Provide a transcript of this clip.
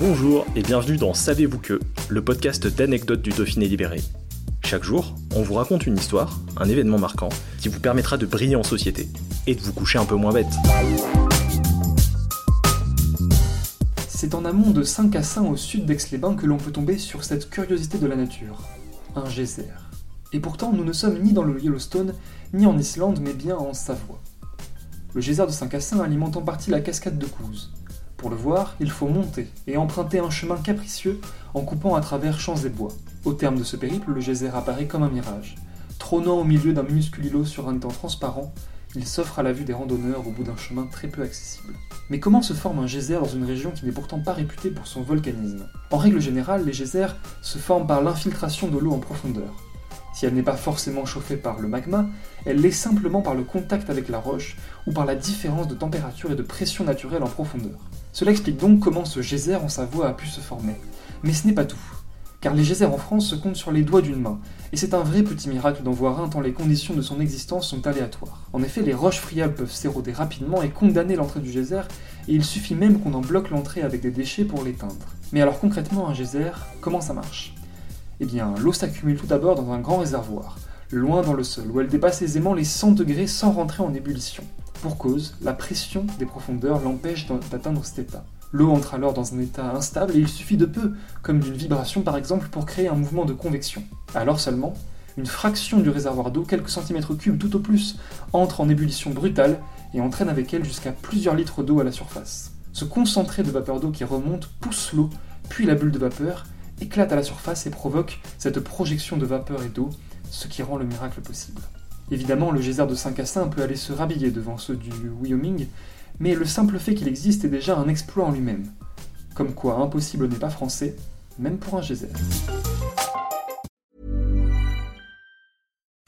Bonjour et bienvenue dans Savez-vous que, le podcast d'anecdotes du Dauphiné libéré. Chaque jour, on vous raconte une histoire, un événement marquant, qui vous permettra de briller en société et de vous coucher un peu moins bête. C'est en amont de Saint-Cassin au sud d'Aix-les-Bains que l'on peut tomber sur cette curiosité de la nature, un geyser. Et pourtant, nous ne sommes ni dans le Yellowstone, ni en Islande, mais bien en Savoie. Le geyser de Saint-Cassin alimente en partie la cascade de Couze. Pour le voir, il faut monter et emprunter un chemin capricieux en coupant à travers champs et bois. Au terme de ce périple, le geyser apparaît comme un mirage. Trônant au milieu d'un minuscule îlot sur un étang transparent, il s'offre à la vue des randonneurs au bout d'un chemin très peu accessible. Mais comment se forme un geyser dans une région qui n'est pourtant pas réputée pour son volcanisme? En règle générale, les geysers se forment par l'infiltration de l'eau en profondeur. Si elle n'est pas forcément chauffée par le magma, elle l'est simplement par le contact avec la roche ou par la différence de température et de pression naturelle en profondeur. Cela explique donc comment ce geyser en Savoie a pu se former. Mais ce n'est pas tout, car les geysers en France se comptent sur les doigts d'une main, et c'est un vrai petit miracle d'en voir un tant les conditions de son existence sont aléatoires. En effet, les roches friables peuvent s'éroder rapidement et condamner l'entrée du geyser, et il suffit même qu'on en bloque l'entrée avec des déchets pour l'éteindre. Mais alors concrètement, un geyser, comment ça marche? Eh bien, l'eau s'accumule tout d'abord dans un grand réservoir, loin dans le sol, où elle dépasse aisément les 100 degrés sans rentrer en ébullition. Pour cause, la pression des profondeurs l'empêche d'atteindre cet état. L'eau entre alors dans un état instable et il suffit de peu, comme d'une vibration par exemple, pour créer un mouvement de convection. Alors seulement, une fraction du réservoir d'eau, quelques centimètres cubes tout au plus, entre en ébullition brutale et entraîne avec elle jusqu'à plusieurs litres d'eau à la surface. Ce concentré de vapeur d'eau qui remonte pousse l'eau, puis la bulle de vapeur, éclate à la surface et provoque cette projection de vapeur et d'eau, ce qui rend le miracle possible. Évidemment, le geyser de Saint-Cassin peut aller se rhabiller devant ceux du Wyoming, mais le simple fait qu'il existe est déjà un exploit en lui-même. Comme quoi, impossible n'est pas français, même pour un geyser.